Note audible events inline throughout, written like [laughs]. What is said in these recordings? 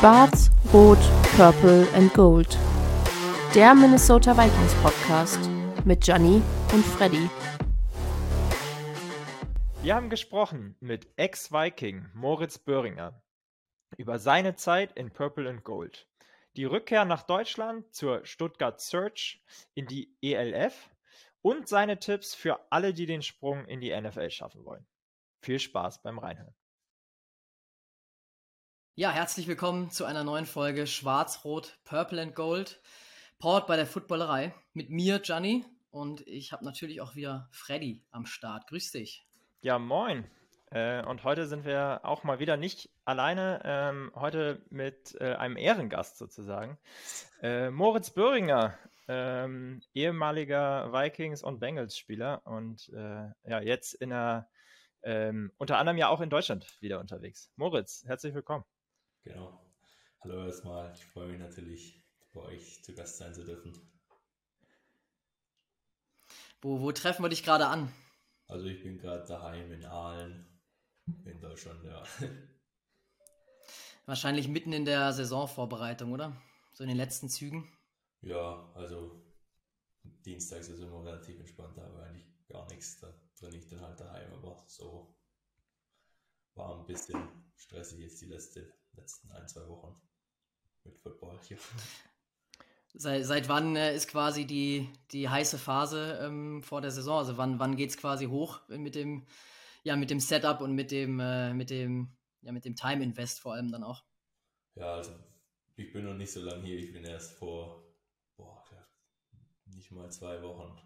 Schwarz, Rot, Purple and Gold. Der Minnesota Vikings Podcast mit Gianni und Freddy. Wir haben gesprochen mit Ex-Viking Moritz Böhringer über seine Zeit in Purple and Gold, die Rückkehr nach Deutschland zur Stuttgart Search in die ELF und seine Tipps für alle, die den Sprung in die NFL schaffen wollen. Viel Spaß beim Reinhören. Ja, herzlich willkommen zu einer neuen Folge Schwarz-Rot, Purple and Gold, powered bei der Footballerei. Mit mir, Gianni, und ich habe natürlich auch wieder Freddy am Start. Grüß dich. Ja, moin. Äh, und heute sind wir auch mal wieder nicht alleine, ähm, heute mit äh, einem Ehrengast sozusagen. Äh, Moritz Böhringer, ähm, ehemaliger Vikings- und Bengals-Spieler und äh, ja, jetzt in der, ähm, unter anderem ja auch in Deutschland wieder unterwegs. Moritz, herzlich willkommen. Genau. Hallo erstmal. Ich freue mich natürlich, bei euch zu Gast sein zu dürfen. Wo, wo treffen wir dich gerade an? Also ich bin gerade daheim in Aalen, in Deutschland, ja. Wahrscheinlich mitten in der Saisonvorbereitung, oder? So in den letzten Zügen. Ja, also Dienstags ist immer relativ entspannt, da habe eigentlich gar nichts. Da trainiere ich dann halt daheim, aber so war ein bisschen stressig jetzt die letzte letzten ein, zwei Wochen mit Football hier. Seit, seit wann äh, ist quasi die, die heiße Phase ähm, vor der Saison? Also wann, wann geht es quasi hoch mit dem, ja, mit dem Setup und mit dem, äh, mit dem, ja, mit dem Time Invest vor allem dann auch? Ja, also ich bin noch nicht so lange hier. Ich bin erst vor, boah, nicht mal zwei Wochen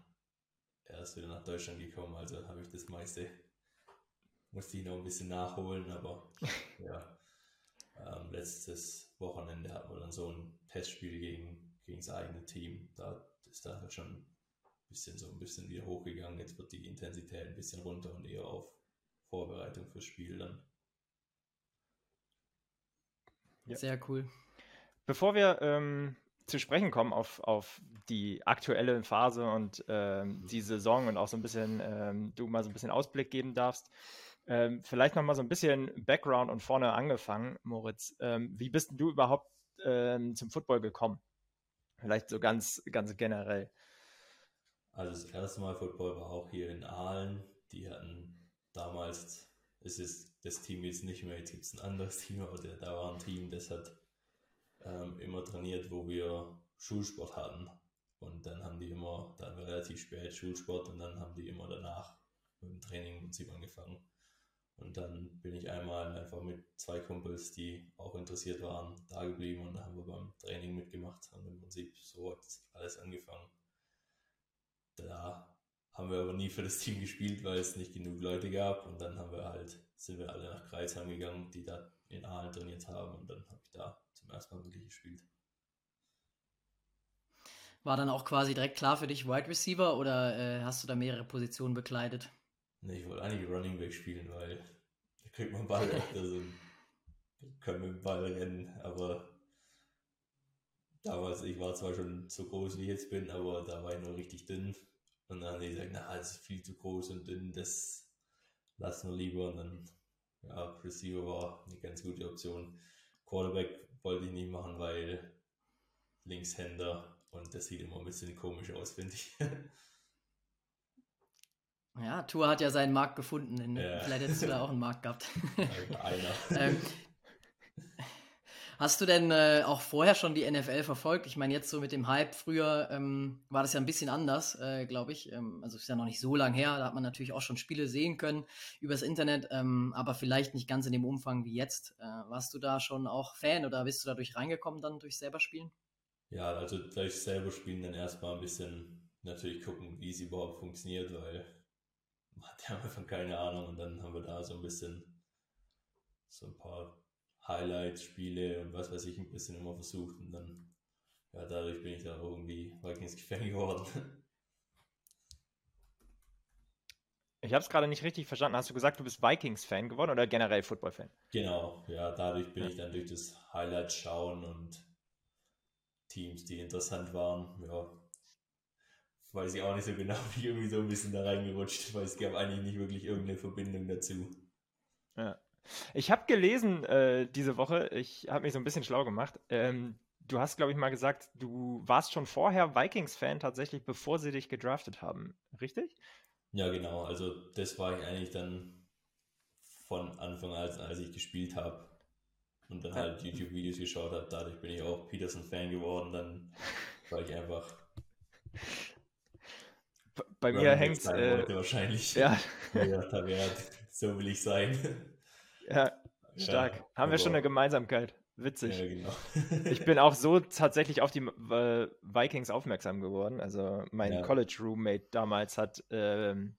erst wieder nach Deutschland gekommen. Also habe ich das meiste, musste ich noch ein bisschen nachholen, aber [laughs] ja, ähm, letztes Wochenende hatten wir dann so ein Testspiel gegen, gegen das eigene Team. Da ist dann halt schon ein bisschen so ein bisschen wieder hochgegangen. Jetzt wird die Intensität ein bisschen runter und eher auf Vorbereitung fürs Spiel dann. Ja. Sehr cool. Bevor wir ähm, zu sprechen kommen auf, auf die aktuelle Phase und ähm, die Saison und auch so ein bisschen, ähm, du mal so ein bisschen Ausblick geben darfst, ähm, vielleicht noch mal so ein bisschen Background und vorne angefangen, Moritz. Ähm, wie bist du überhaupt ähm, zum Football gekommen? Vielleicht so ganz, ganz generell. Also das erste Mal Football war auch hier in Aalen. Die hatten damals, es ist das Team jetzt nicht mehr, jetzt gibt es ein anderes Team, aber da war ein Team, das hat ähm, immer trainiert, wo wir Schulsport hatten. Und dann haben die immer, da hatten wir relativ spät Schulsport und dann haben die immer danach mit dem Training im Prinzip angefangen. Und dann bin ich einmal einfach mit zwei Kumpels, die auch interessiert waren, da geblieben und dann haben wir beim Training mitgemacht und im Prinzip so hat alles angefangen. Da haben wir aber nie für das Team gespielt, weil es nicht genug Leute gab und dann haben wir halt, sind wir alle nach Kreisheim gegangen, die da in Aalen trainiert haben und dann habe ich da zum ersten Mal wirklich gespielt. War dann auch quasi direkt klar für dich Wide Receiver oder äh, hast du da mehrere Positionen bekleidet? Nee, ich wollte einige Running Back spielen, weil da kriegt man Ball [laughs] öfter so können mit dem Ball rennen, aber damals, ich war zwar schon so groß wie ich jetzt bin, aber da war ich noch richtig dünn. Und dann haben die gesagt, na, das ist viel zu groß und dünn, das lassen wir lieber. Und dann, ja, Receiver war eine ganz gute Option. Quarterback wollte ich nicht machen, weil Linkshänder und das sieht immer ein bisschen komisch aus, finde ich. [laughs] Ja, Tour hat ja seinen Markt gefunden. Ja. Vielleicht hättest du da auch einen Markt gehabt. Einer. [laughs] ähm, hast du denn äh, auch vorher schon die NFL verfolgt? Ich meine, jetzt so mit dem Hype früher ähm, war das ja ein bisschen anders, äh, glaube ich. Ähm, also ist ja noch nicht so lang her. Da hat man natürlich auch schon Spiele sehen können übers Internet, ähm, aber vielleicht nicht ganz in dem Umfang wie jetzt. Äh, warst du da schon auch Fan oder bist du dadurch reingekommen dann durch selber Spielen? Ja, also durch selber Spielen dann erstmal ein bisschen natürlich gucken, wie es überhaupt funktioniert, weil hat ja einfach keine Ahnung und dann haben wir da so ein bisschen so ein paar Highlight-Spiele und was weiß ich ein bisschen immer versucht und dann, ja, dadurch bin ich da irgendwie Vikings-Fan geworden. Ich habe es gerade nicht richtig verstanden. Hast du gesagt, du bist Vikings-Fan geworden oder generell Football-Fan? Genau, ja, dadurch bin ja. ich dann durch das Highlight schauen und Teams, die interessant waren, ja, weiß ich auch nicht so genau, [laughs] wie ich irgendwie so ein bisschen da reingerutscht, weil es gab eigentlich nicht wirklich irgendeine Verbindung dazu. Ja. Ich habe gelesen äh, diese Woche, ich habe mich so ein bisschen schlau gemacht. Ähm, du hast, glaube ich, mal gesagt, du warst schon vorher Vikings-Fan tatsächlich, bevor sie dich gedraftet haben. Richtig? Ja, genau. Also das war ich eigentlich dann von Anfang an, als, als ich gespielt habe und dann halt YouTube-Videos geschaut habe. Dadurch bin ich auch Peterson-Fan geworden. Dann war ich einfach. [laughs] Bei mir hängt es. Äh, wahrscheinlich. Ja. [laughs] ja, da wäre, so will ich sein. [laughs] Ja, stark. Ja, Haben wir schon eine Gemeinsamkeit. Witzig. Ja, genau. ich bin auch so [laughs] tatsächlich auf die äh, Vikings aufmerksam geworden. Also mein ja. College-Roommate damals hat ähm,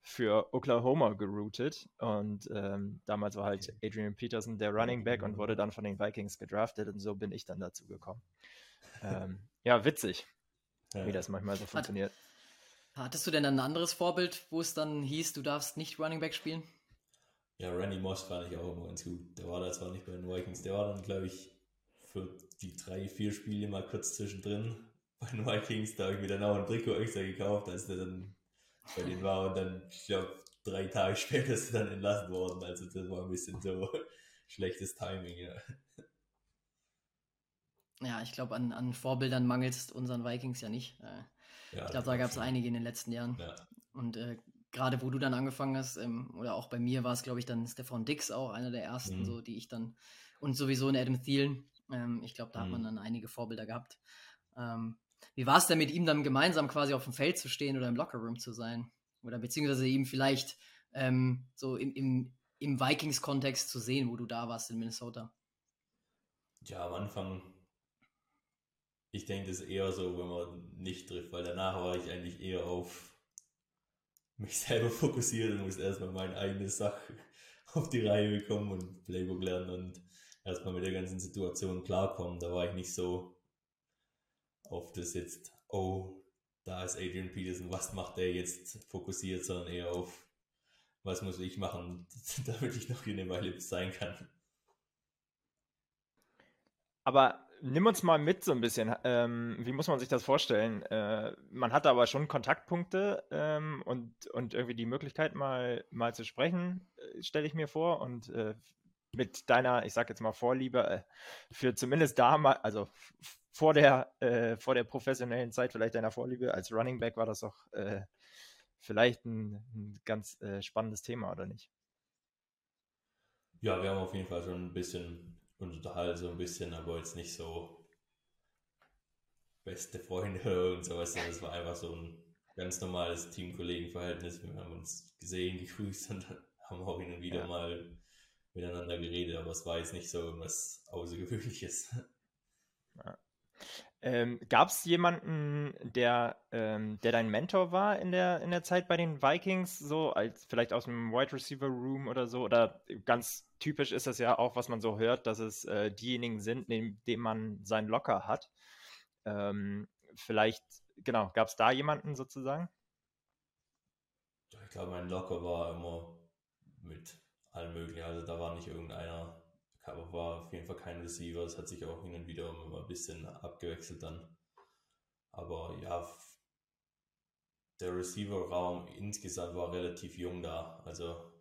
für Oklahoma geroutet und ähm, damals war halt Adrian Peterson der Running Back und wurde dann von den Vikings gedraftet und so bin ich dann dazu gekommen. Ähm, ja, witzig, ja. wie das manchmal so funktioniert. Hattest du denn ein anderes Vorbild, wo es dann hieß, du darfst nicht Running Back spielen? Ja, Randy Moss fand ich auch immer ganz gut. Der war da zwar nicht bei den Vikings, der war dann, glaube ich, für die drei, vier Spiele mal kurz zwischendrin [laughs] bei den Vikings. Da habe ich mir dann auch ein Trikot extra gekauft, als der dann bei denen war und dann, ich glaube, drei Tage [laughs] später ist er dann entlassen worden. Also das war ein bisschen so [laughs] schlechtes Timing, ja. Ja, ich glaube, an, an Vorbildern mangelt es unseren Vikings ja nicht. Äh, ja, ich glaube, da gab es einige in den letzten Jahren. Ja. Und äh, gerade wo du dann angefangen hast, ähm, oder auch bei mir war es, glaube ich, dann Stefan Dix auch einer der ersten, mhm. so die ich dann, und sowieso in Adam Thielen. Ähm, ich glaube, da mhm. hat man mhm. dann einige Vorbilder gehabt. Ähm, wie war es denn mit ihm dann gemeinsam quasi auf dem Feld zu stehen oder im Lockerroom zu sein? Oder beziehungsweise ihm vielleicht ähm, so im, im, im Vikings-Kontext zu sehen, wo du da warst in Minnesota? Ja, am Anfang, ich denke, das ist eher so, wenn man nicht trifft, weil danach war ich eigentlich eher auf mich selber [laughs] fokussiert und muss erstmal meine eigene Sache [laughs] auf die Reihe bekommen und Playbook lernen und erstmal mit der ganzen Situation klarkommen. Da war ich nicht so auf das jetzt, oh, da ist Adrian Peterson, was macht der jetzt fokussiert, sondern eher auf, was muss ich machen, [laughs] damit ich noch hier eine Weile sein kann. Aber nimm uns mal mit so ein bisschen. Ähm, wie muss man sich das vorstellen? Äh, man hatte aber schon Kontaktpunkte ähm, und, und irgendwie die Möglichkeit, mal, mal zu sprechen, äh, stelle ich mir vor. Und äh, mit deiner, ich sag jetzt mal, Vorliebe äh, für zumindest damals, also vor der, äh, vor der professionellen Zeit vielleicht deiner Vorliebe als Running Back war das doch äh, vielleicht ein, ein ganz spannendes Thema, oder nicht? Ja, wir haben auf jeden Fall schon ein bisschen und unterhalte so ein bisschen, aber jetzt nicht so beste Freunde [laughs] und sowas. Das war einfach so ein ganz normales Teamkollegenverhältnis. Wir haben uns gesehen, gegrüßt und [laughs] haben auch hin und wieder ja. mal miteinander geredet, aber es war jetzt nicht so irgendwas Außergewöhnliches. Ähm, Gab es jemanden, der, ähm, der dein Mentor war in der, in der Zeit bei den Vikings, so als vielleicht aus dem Wide Receiver Room oder so? Oder ganz typisch ist es ja auch, was man so hört, dass es äh, diejenigen sind, neben dem man sein Locker hat. Ähm, vielleicht, genau, gab es da jemanden sozusagen? Ich glaube, mein Locker war immer mit allem möglichen. Also da war nicht irgendeiner aber war auf jeden Fall kein Receiver. Es hat sich auch hin und wieder immer ein bisschen abgewechselt dann. Aber ja, der Receiver-Raum insgesamt war relativ jung da. Also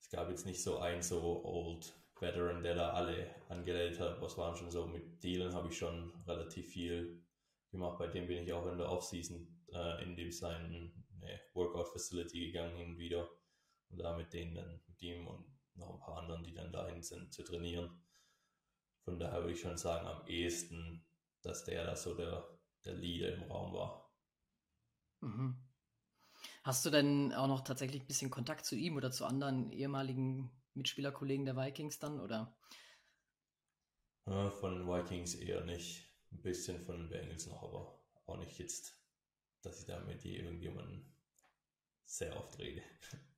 es gab jetzt nicht so einen so Old Veteran, der da alle angeleitet hat. Was waren schon so mit Dealen habe ich schon relativ viel gemacht. Bei dem bin ich auch in der Offseason äh, in dem seinen ne, Workout Facility gegangen hin und wieder und da mit denen dann mit ihm und noch ein paar anderen, die dann dahin sind, zu trainieren. Von daher würde ich schon sagen, am ehesten, dass der da so der, der Leader im Raum war. Mhm. Hast du denn auch noch tatsächlich ein bisschen Kontakt zu ihm oder zu anderen ehemaligen Mitspielerkollegen der Vikings dann, oder? Ja, von den Vikings eher nicht. Ein bisschen von den Bengals noch, aber auch nicht jetzt, dass ich da mit irgendjemandem sehr oft rede. [laughs]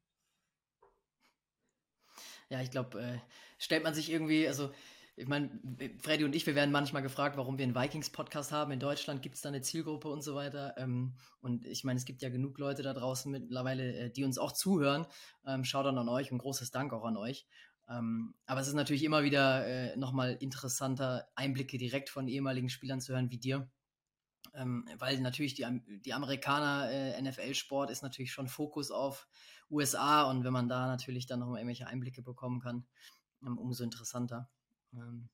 Ja, ich glaube, äh, stellt man sich irgendwie, also ich meine, Freddy und ich, wir werden manchmal gefragt, warum wir einen Vikings-Podcast haben. In Deutschland gibt es da eine Zielgruppe und so weiter. Ähm, und ich meine, es gibt ja genug Leute da draußen mittlerweile, äh, die uns auch zuhören. Ähm, Schaut dann an euch und großes Dank auch an euch. Ähm, aber es ist natürlich immer wieder äh, nochmal interessanter, Einblicke direkt von ehemaligen Spielern zu hören wie dir. Ähm, weil natürlich die, die Amerikaner äh, NFL-Sport ist natürlich schon Fokus auf USA und wenn man da natürlich dann noch mal irgendwelche Einblicke bekommen kann, ähm, umso interessanter. Ähm,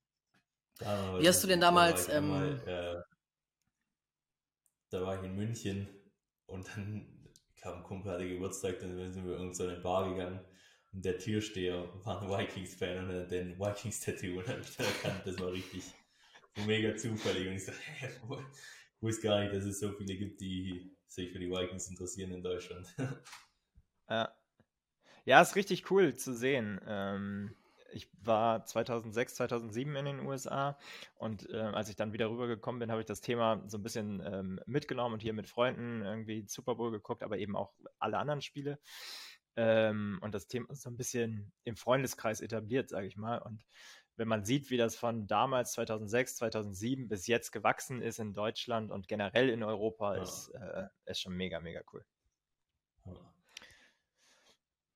wie hast du denn damals? Da war, ähm, mal, äh, da war ich in München und dann kam ein Kumpel, hatte Geburtstag, dann sind wir irgendwo so in eine Bar gegangen und der Türsteher war ein Vikings-Fan und hat den Vikings-Tattoo und hat mich dann erkannt, das war richtig mega zufällig und ich so, [laughs] hey, ich wusste gar nicht, dass es so viele gibt, die sich für die Vikings interessieren in Deutschland. [laughs] Ja, ja ist richtig cool zu sehen. Ähm, ich war 2006, 2007 in den USA und äh, als ich dann wieder rübergekommen bin, habe ich das Thema so ein bisschen ähm, mitgenommen und hier mit Freunden irgendwie Super Bowl geguckt, aber eben auch alle anderen Spiele. Ähm, und das Thema ist so ein bisschen im Freundeskreis etabliert, sage ich mal. Und wenn man sieht, wie das von damals 2006, 2007 bis jetzt gewachsen ist in Deutschland und generell in Europa, ja. ist, äh, ist schon mega, mega cool. Ja.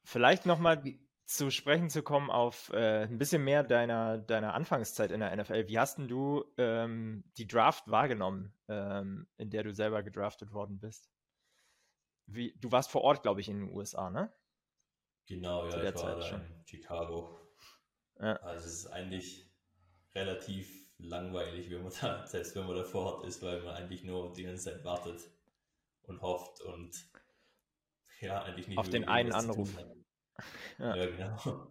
Vielleicht nochmal zu sprechen zu kommen auf äh, ein bisschen mehr deiner, deiner Anfangszeit in der NFL. Wie hast denn du ähm, die Draft wahrgenommen, ähm, in der du selber gedraftet worden bist? Wie, du warst vor Ort, glaube ich, in den USA, ne? Genau, ja, ich war schon. in Chicago. Ja. Also es ist eigentlich relativ langweilig, wenn man da, selbst wenn man da vor Ort ist, weil man eigentlich nur die ganze Zeit wartet und hofft und ja, eigentlich nicht auf den einen Anruf. [laughs] Ja. ja, genau.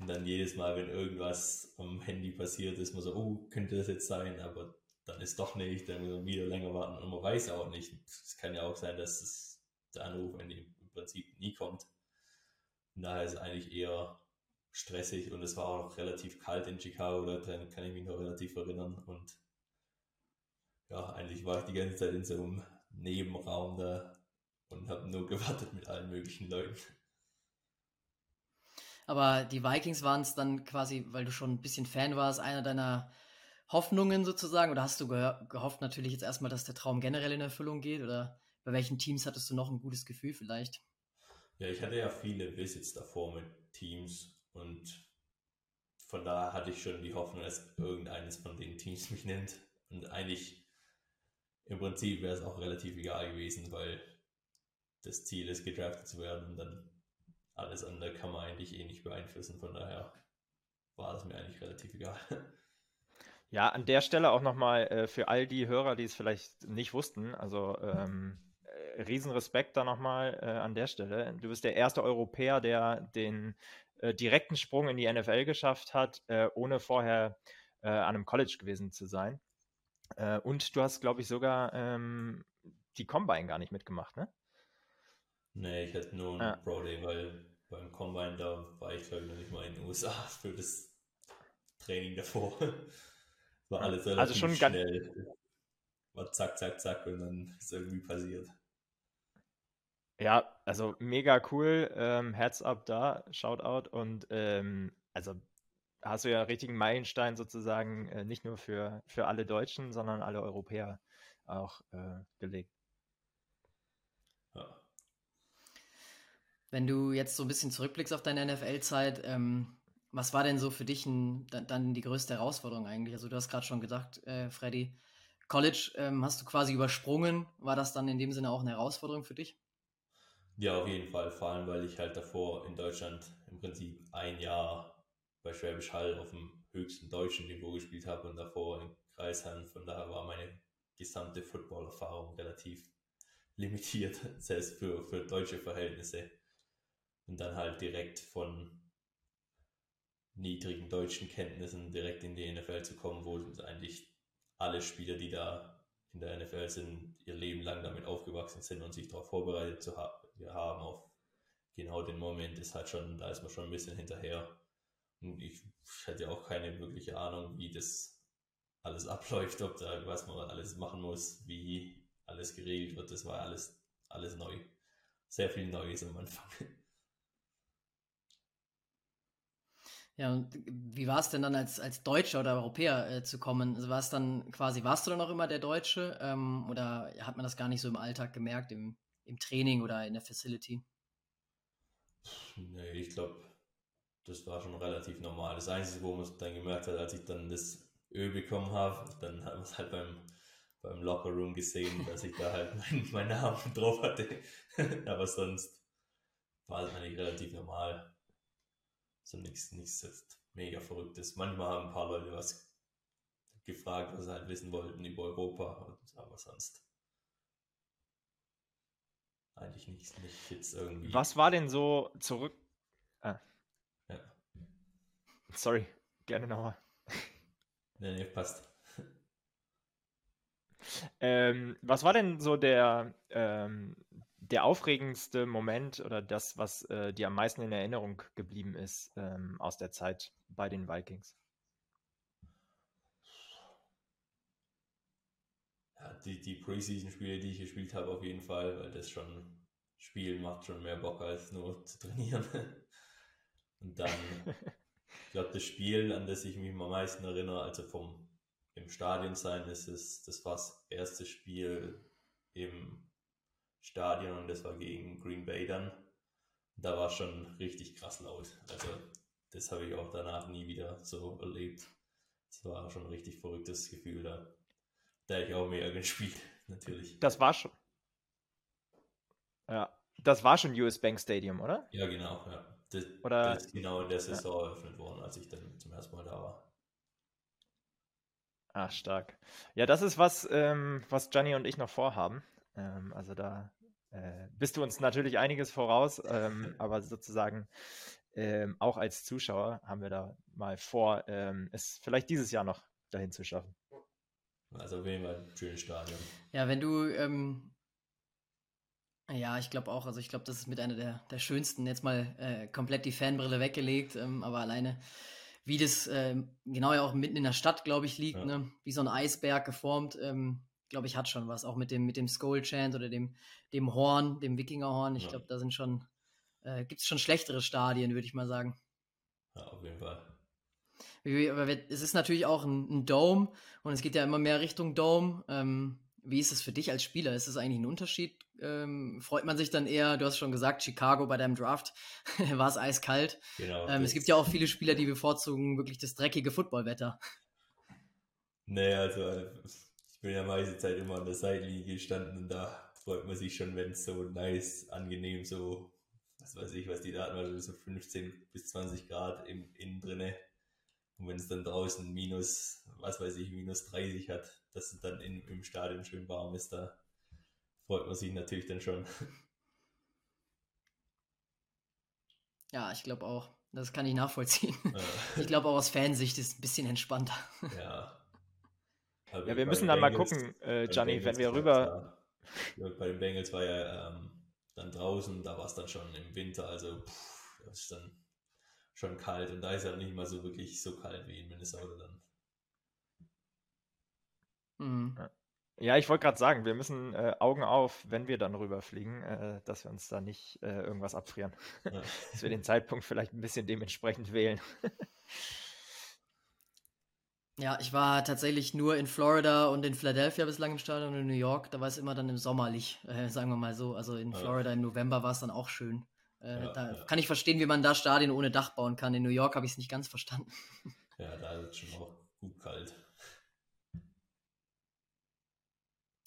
Und dann jedes Mal, wenn irgendwas am Handy passiert, ist man so, oh, könnte das jetzt sein, aber dann ist doch nicht, dann muss man wieder länger warten und man weiß auch nicht. Es kann ja auch sein, dass es, der Anruf im Prinzip nie kommt. Und daher ist es eigentlich eher stressig und es war auch noch relativ kalt in Chicago, daran kann ich mich noch relativ erinnern und ja, eigentlich war ich die ganze Zeit in so einem Nebenraum da und habe nur [laughs] gewartet mit allen möglichen Leuten. Aber die Vikings waren es dann quasi, weil du schon ein bisschen Fan warst, einer deiner Hoffnungen sozusagen? Oder hast du gehofft natürlich jetzt erstmal, dass der Traum generell in Erfüllung geht? Oder bei welchen Teams hattest du noch ein gutes Gefühl vielleicht? Ja, ich hatte ja viele Visits davor mit Teams und von daher hatte ich schon die Hoffnung, dass irgendeines von den Teams mich nimmt. Und eigentlich im Prinzip wäre es auch relativ egal gewesen, weil das Ziel ist, gedraftet zu werden und dann alles andere kann man eigentlich eh nicht beeinflussen. Von daher war das mir eigentlich relativ egal. Ja, an der Stelle auch nochmal äh, für all die Hörer, die es vielleicht nicht wussten, also ähm, äh, Riesenrespekt da nochmal äh, an der Stelle. Du bist der erste Europäer, der den äh, direkten Sprung in die NFL geschafft hat, äh, ohne vorher äh, an einem College gewesen zu sein. Äh, und du hast, glaube ich, sogar ähm, die Combine gar nicht mitgemacht, ne? Nee, ich hatte nur einen ja. Pro Day, weil beim Combine, da war ich glaube ich noch nicht mal in den USA [laughs] für das Training davor. War alles relativ also schon schnell. War zack, zack, zack und dann ist irgendwie passiert. Ja, also mega cool. Ähm, Herz ab da, Shoutout. Und ähm, also hast du ja richtigen Meilenstein sozusagen äh, nicht nur für, für alle Deutschen, sondern alle Europäer auch äh, gelegt. Ja. Wenn du jetzt so ein bisschen zurückblickst auf deine NFL-Zeit, ähm, was war denn so für dich ein, dann die größte Herausforderung eigentlich? Also du hast gerade schon gesagt, äh, Freddy, College ähm, hast du quasi übersprungen. War das dann in dem Sinne auch eine Herausforderung für dich? Ja, auf jeden Fall. Vor allem, weil ich halt davor in Deutschland im Prinzip ein Jahr bei Schwäbisch Hall auf dem höchsten deutschen Niveau gespielt habe und davor in Kreisheim. Von daher war meine gesamte Football-Erfahrung relativ limitiert, [laughs] selbst für, für deutsche Verhältnisse und dann halt direkt von niedrigen deutschen Kenntnissen direkt in die NFL zu kommen, wo eigentlich alle Spieler, die da in der NFL sind, ihr Leben lang damit aufgewachsen sind und sich darauf vorbereitet zu ha haben auf genau den Moment, ist halt schon, da ist man schon ein bisschen hinterher. Und ich, ich hatte auch keine wirkliche Ahnung, wie das alles abläuft, ob da was man alles machen muss, wie alles geregelt wird. Das war alles, alles neu. Sehr viel Neues am Anfang. Ja, und wie war es denn dann als, als Deutscher oder Europäer äh, zu kommen? Also war es dann quasi, warst du dann auch immer der Deutsche ähm, oder hat man das gar nicht so im Alltag gemerkt, im, im Training oder in der Facility? Nee, ich glaube, das war schon relativ normal. Das Einzige, wo man es dann gemerkt hat, als ich dann das Öl bekommen habe, dann hat man es halt beim, beim Locker Room gesehen, dass ich da halt [laughs] meinen mein Namen [laughs] drauf hatte. [laughs] Aber sonst war es eigentlich relativ normal. So nichts, nichts mega Verrücktes. Manchmal haben ein paar Leute was gefragt, was sie halt wissen wollten über Europa, aber sonst eigentlich nicht, nicht jetzt irgendwie. Was war denn so zurück? Ah. Ja. Sorry, gerne nochmal. [laughs] Nee, nee, passt. Ähm, was war denn so der, ähm, der aufregendste Moment oder das, was äh, dir am meisten in Erinnerung geblieben ist ähm, aus der Zeit bei den Vikings? Ja, die, die Preseason-Spiele, die ich gespielt habe, auf jeden Fall, weil das schon Spiel macht schon mehr Bock als nur zu trainieren. [laughs] Und dann, ich glaube, das Spiel, an das ich mich am meisten erinnere, also vom im Stadion sein, ist es, das war das erste Spiel im Stadion und das war gegen Green Bay dann. Da war schon richtig krass laut. Also das habe ich auch danach nie wieder so erlebt. Es war schon ein richtig verrücktes Gefühl da. Da hätte ich auch mehr gespielt, [laughs] natürlich. Das war schon. Ja, das war schon US Bank Stadium, oder? Ja, genau. Ja. Das, oder, das ist genau in der Saison ja. eröffnet worden, als ich dann zum ersten Mal da war. Ah, stark. Ja, das ist was, ähm, was Gianni und ich noch vorhaben. Ähm, also da äh, bist du uns natürlich einiges voraus, ähm, [laughs] aber sozusagen ähm, auch als Zuschauer haben wir da mal vor, ähm, es vielleicht dieses Jahr noch dahin zu schaffen. Also auf jeden Fall ein schönes Stadion. Ja, wenn du, ähm, ja, ich glaube auch, also ich glaube, das ist mit einer der, der schönsten, jetzt mal äh, komplett die Fanbrille weggelegt, ähm, aber alleine, wie das äh, genau ja auch mitten in der Stadt, glaube ich, liegt, ja. ne? wie so ein Eisberg geformt, ähm, glaube ich, hat schon was, auch mit dem, mit dem Skull Chant oder dem, dem Horn, dem Wikingerhorn, ich ja. glaube, da sind schon, äh, gibt es schon schlechtere Stadien, würde ich mal sagen. Ja, auf jeden Fall es ist natürlich auch ein, ein, Dome und es geht ja immer mehr Richtung Dome. Ähm, wie ist es für dich als Spieler? Ist es eigentlich ein Unterschied? Ähm, freut man sich dann eher, du hast schon gesagt, Chicago bei deinem Draft [laughs] war es eiskalt. Genau, ähm, es gibt ja auch viele Spieler, die bevorzugen wirklich das dreckige Footballwetter. Nee, also ich bin ja meiste Zeit immer an der Seitenlinie gestanden und da freut man sich schon, wenn es so nice, angenehm, so, was weiß ich, was die Daten waren, so 15 bis 20 Grad im, innen drinne und wenn es dann draußen minus, was weiß ich, minus 30 hat, dass es dann in, im Stadion schön warm ist, da freut man sich natürlich dann schon. [laughs] Ja, ich glaube auch. Das kann ich nachvollziehen. Ja. [laughs] Ich glaube auch aus Fansicht ist es ein bisschen entspannter. Ja. [laughs] Aber ja, wir müssen dann Bengals, mal gucken, äh, Gianni, wenn wir rüber. Ja, bei den Bengals war ja ähm, dann draußen, da war es dann schon im Winter, also pff, das ist dann schon kalt und da ist er nicht mal so wirklich so kalt wie in Minnesota dann. Mhm. Ja, ich wollte gerade sagen, wir müssen äh, Augen auf, wenn wir dann rüberfliegen, äh, dass wir uns da nicht äh, irgendwas abfrieren. Ja. [laughs] dass wir den Zeitpunkt vielleicht ein bisschen dementsprechend wählen. [laughs] ja, ich war tatsächlich nur in Florida und in Philadelphia bislang im Stadion und in New York. Da war es immer dann im Sommerlich, äh, sagen wir mal so. Also in Florida im November war es dann auch schön. Äh, ja, da ja. kann ich verstehen, wie man da Stadien ohne Dach bauen kann. In New York habe ich es nicht ganz verstanden. [laughs] Ja, da ist es schon auch gut kalt.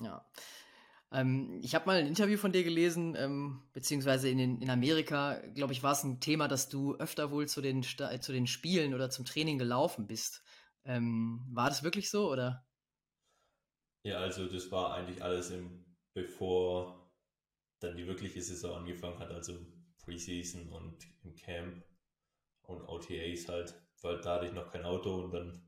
Ja. Ähm, ich habe mal ein Interview von dir gelesen, ähm, beziehungsweise in, in Amerika, glaube ich, war es ein Thema, dass du öfter wohl zu den, zu den Spielen oder zum Training gelaufen bist. Ähm, war das wirklich so oder? Ja, also das war eigentlich alles im, bevor dann die wirkliche Saison angefangen hat, also Preseason und im Camp und OTAs halt, weil da hatte ich noch kein Auto und dann,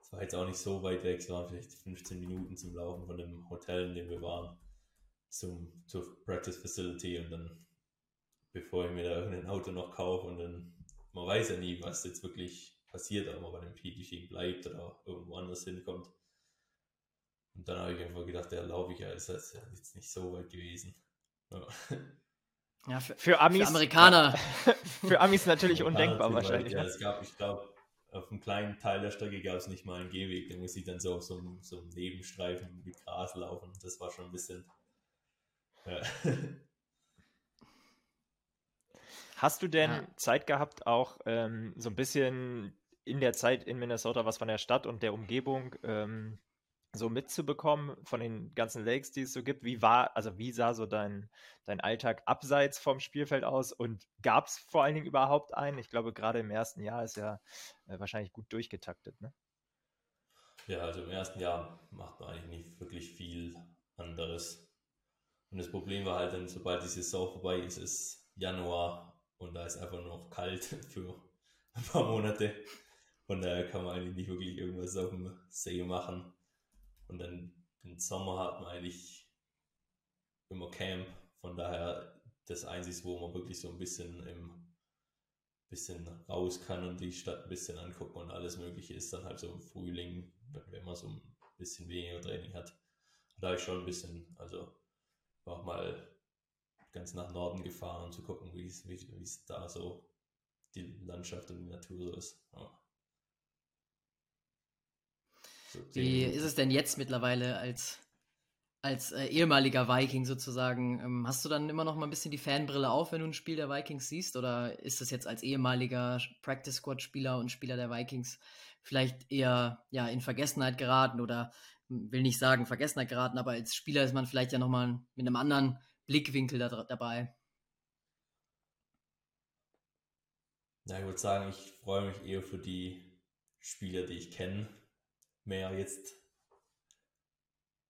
es war jetzt auch nicht so weit weg, es waren vielleicht 15 Minuten zum Laufen von dem Hotel, in dem wir waren, zum, zur Practice Facility und dann, bevor ich mir da irgendein Auto noch kaufe und dann, man weiß ja nie, was jetzt wirklich passiert, ob man bei dem PDG bleibt oder irgendwo anders hinkommt. Und dann habe ich einfach gedacht, der laufe ich ja, ist jetzt nicht so weit gewesen. Ja. [laughs] Ja, für, für Amis. Für Amerikaner. [laughs] für Amis natürlich undenkbar wahrscheinlich. Ja, es gab, ich glaube, auf einem kleinen Teil der Strecke gab es nicht mal einen Gehweg. Da muss ich dann so auf so einem, so einem Nebenstreifen mit Gras laufen. Das war schon ein bisschen. Ja. [laughs] Hast du denn ja. Zeit gehabt, auch ähm, so ein bisschen in der Zeit in Minnesota was von der Stadt und der Umgebung ähm, so mitzubekommen von den ganzen Lakes, die es so gibt? Wie war, also wie sah so dein, dein Alltag abseits vom Spielfeld aus und gab es vor allen Dingen überhaupt einen? Ich glaube, gerade im ersten Jahr ist ja äh, wahrscheinlich gut durchgetaktet, ne? Ja, also im ersten Jahr macht man eigentlich nicht wirklich viel anderes. Und das Problem war halt dann, sobald die Saison vorbei ist, ist Januar und da ist einfach noch kalt [laughs] für ein paar Monate. Von daher kann man eigentlich nicht wirklich irgendwas auf dem See machen. Und dann im Sommer hat man eigentlich immer Camp. Von daher das Einzige, wo man wirklich so ein bisschen im bisschen raus kann und die Stadt ein bisschen angucken und alles Mögliche ist dann halt so im Frühling, wenn man so ein bisschen weniger Training hat. Da habe ich schon ein bisschen, also auch mal ganz nach Norden gefahren, um zu gucken, wie es da so die Landschaft und die Natur so ist. Ja. Wie ist es denn jetzt mittlerweile als, als äh, ehemaliger Viking sozusagen? Ähm, hast du dann immer noch mal ein bisschen die Fanbrille auf, wenn du ein Spiel der Vikings siehst? Oder ist es jetzt als ehemaliger Practice Squad Spieler und Spieler der Vikings vielleicht eher ja, in Vergessenheit geraten oder will nicht sagen Vergessenheit geraten, aber als Spieler ist man vielleicht ja nochmal mit einem anderen Blickwinkel da, dabei. Ja, ich würde sagen, ich freue mich eher für die Spieler, die ich kenne. Mehr jetzt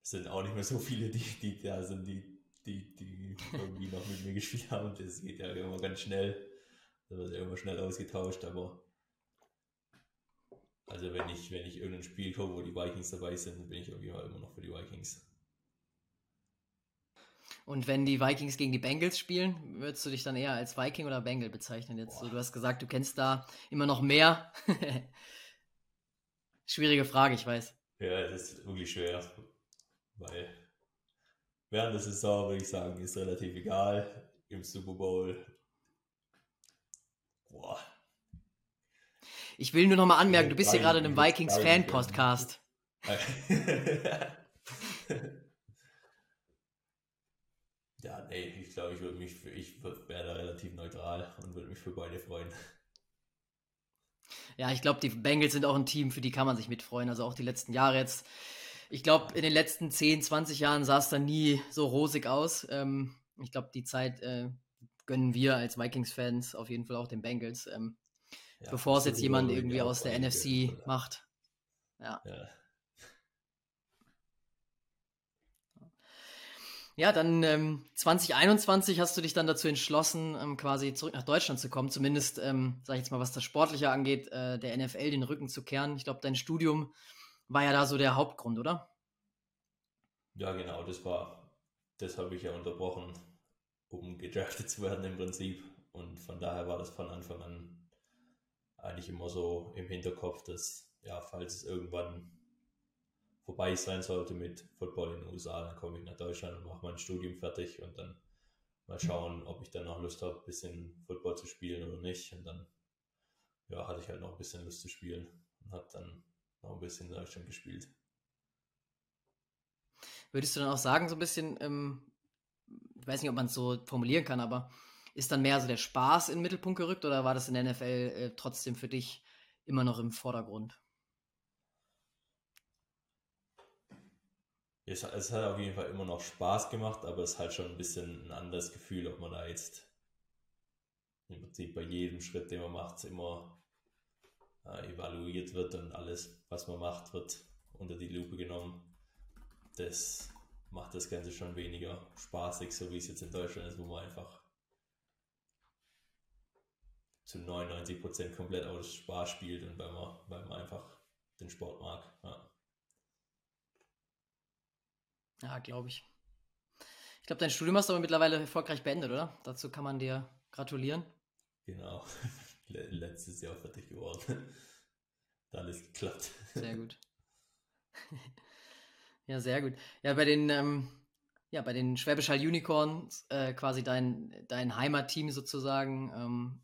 sind auch nicht mehr so viele, die, die da sind, die, die, die irgendwie noch mit mir gespielt haben. Das geht ja immer ganz schnell. Da wird ja immer schnell ausgetauscht, aber also wenn ich, wenn ich irgendein Spiel gucke, wo die Vikings dabei sind, bin ich irgendwie immer noch für die Vikings. Und wenn die Vikings gegen die Bengals spielen, würdest du dich dann eher als Viking oder Bengal bezeichnen? Jetzt, so, du hast gesagt, du kennst da immer noch mehr. [laughs] Schwierige Frage, ich weiß. Ja, das ist wirklich schwer, weil während der Saison würde ich sagen, ist relativ egal. Im Super Bowl, boah, ich will nur noch mal anmerken, du bist hier gerade in einem Vikings-Fan-Podcast. [laughs] ja, nee, ich glaube, ich würde mich, ich wäre da relativ neutral und würde mich für beide freuen. Ja, ich glaube, die Bengals sind auch ein Team, für die kann man sich mitfreuen. Also auch die letzten Jahre jetzt. Ich glaube, in den letzten 10, 20 Jahren sah es dann nie so rosig aus. Ähm, ich glaube, die Zeit äh, gönnen wir als Vikings-Fans auf jeden Fall auch den Bengals. Ähm, ja, bevor es jetzt jemand irgendwie aus der NFC macht. Ja. ja. Ja, dann ähm, 2021 hast du dich dann dazu entschlossen, ähm, quasi zurück nach Deutschland zu kommen. Zumindest, ähm, sag ich jetzt mal, was das Sportliche angeht, äh, der NFL den Rücken zu kehren. Ich glaube, dein Studium war ja da so der Hauptgrund, oder? Ja, genau, das war, das habe ich ja unterbrochen, um gedraftet zu werden im Prinzip. Und von daher war das von Anfang an eigentlich immer so im Hinterkopf, dass, ja, falls es irgendwann vorbei sein sollte mit Football in den USA, dann komme ich nach Deutschland und mache mein Studium fertig und dann mal schauen, ob ich dann noch Lust habe, ein bisschen Football zu spielen oder nicht. Und dann ja, hatte ich halt noch ein bisschen Lust zu spielen und habe dann noch ein bisschen in Deutschland gespielt. Würdest du dann auch sagen, so ein bisschen, ähm, ich weiß nicht, ob man es so formulieren kann, aber ist dann mehr so der Spaß in den Mittelpunkt gerückt oder war das in der NFL äh, trotzdem für dich immer noch im Vordergrund? Es, es, hat auf jeden Fall immer noch Spaß gemacht, aber es ist halt schon ein bisschen ein anderes Gefühl, ob man da jetzt im Prinzip bei jedem Schritt, den man macht, immer äh, evaluiert wird und alles, was man macht, wird unter die Lupe genommen. Das macht das Ganze schon weniger spaßig, so wie es jetzt in Deutschland ist, wo man einfach zu 99 Prozent komplett aus Spaß spielt und weil man, weil man einfach den Sport mag. Ja, ja glaube ich. Ich glaube, dein Studium hast du aber mittlerweile erfolgreich beendet, oder? Dazu kann man dir gratulieren. Genau. [laughs] Letztes Jahr fertig geworden. [laughs] da alles geklappt. Sehr gut. [laughs] ja, sehr gut. Ja, bei den, ähm, ja, bei den Schwäbisch Hall Unicorns, äh, quasi dein, dein Heimatteam sozusagen, ähm,